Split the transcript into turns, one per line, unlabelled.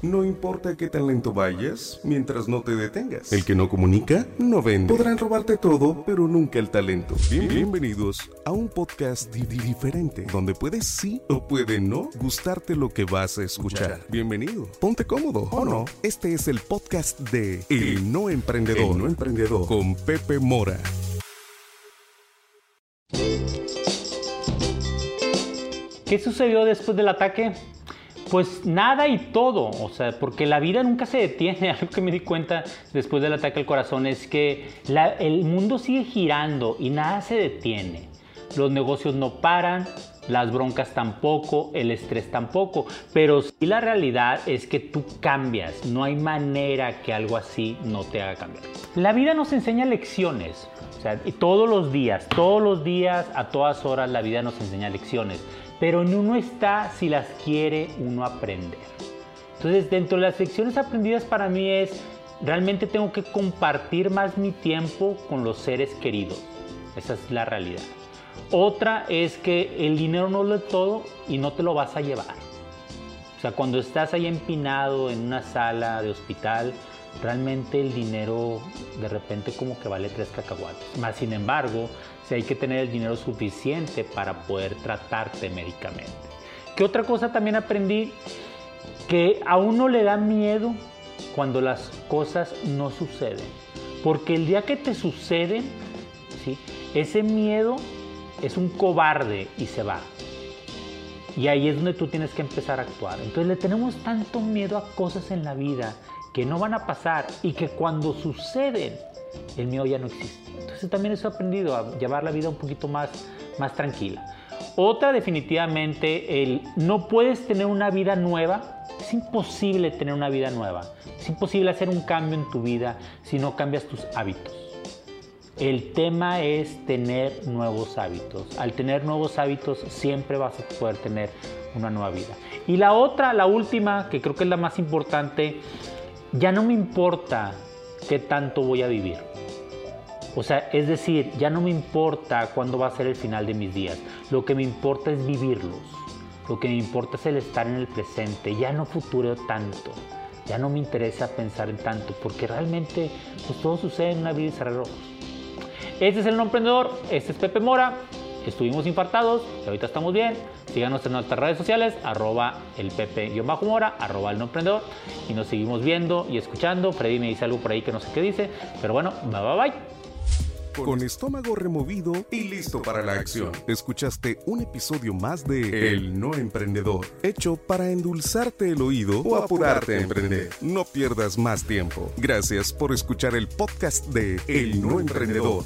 No importa qué tan lento vayas, mientras no te detengas. El que no comunica, no vende. Podrán robarte todo, pero nunca el talento. Bien- bienvenidos a un podcast di- di- diferente, donde puedes sí o puede no gustarte lo que vas a escuchar. Bienvenido. Ponte cómodo, ¿o no? Este es el podcast de El No Emprendedor. El No Emprendedor. Con Pepe Mora.
¿Qué sucedió después del ataque? Pues nada y todo, o sea, porque la vida nunca se detiene. Algo que me di cuenta después del ataque al corazón es que el mundo sigue girando y nada se detiene. Los negocios no paran, las broncas tampoco, el estrés tampoco, pero sí la realidad es que tú cambias, no hay manera que algo así no te haga cambiar. La vida nos enseña lecciones, o sea, todos los días, todos los días, a todas horas la vida nos enseña lecciones, pero en uno está si las quiere uno aprender. Entonces, dentro de las lecciones aprendidas para mí es, realmente tengo que compartir más mi tiempo con los seres queridos. Esa es la realidad. Otra es que el dinero no lo es todo y no te lo vas a llevar. O sea, cuando estás ahí empinado en una sala de hospital, realmente el dinero de repente como que vale tres cacahuates. Más sin embargo, si hay que tener el dinero suficiente para poder tratarte médicamente. ¿Qué otra cosa también aprendí? Que a uno le da miedo cuando las cosas no suceden. Porque el día que te suceden, ¿sí? ese miedo es un cobarde y se va. Y ahí es donde tú tienes que empezar a actuar. Entonces le tenemos tanto miedo a cosas en la vida que no van a pasar y que cuando suceden, el miedo ya no existe. Entonces también eso he aprendido a llevar la vida un poquito más, más tranquila. Otra definitivamente, el no puedes tener una vida nueva. Es imposible tener una vida nueva. Es imposible hacer un cambio en tu vida si no cambias tus hábitos. El tema es tener nuevos hábitos. Al tener nuevos hábitos siempre vas a poder tener una nueva vida. Y la otra, la última, que creo que es la más importante, ya no me importa qué tanto voy a vivir. O sea, es decir, ya no me importa cuándo va a ser el final de mis días. Lo que me importa es vivirlos. Lo que me importa es el estar en el presente. Ya no futuro tanto. Ya no me interesa pensar en tanto. Porque realmente pues, todo sucede en una vida y cerrar. Este es el no emprendedor, este es Pepe Mora. Estuvimos infartados y ahorita estamos bien. Síganos en nuestras redes sociales, arroba el Pepe-Mora, arroba el no emprendedor. Y nos seguimos viendo y escuchando. Freddy me dice algo por ahí que no sé qué dice. Pero bueno, bye bye bye.
Con estómago removido y listo para la acción. Escuchaste un episodio más de El No Emprendedor, hecho para endulzarte el oído o apurarte a emprender. No pierdas más tiempo. Gracias por escuchar el podcast de El No Emprendedor.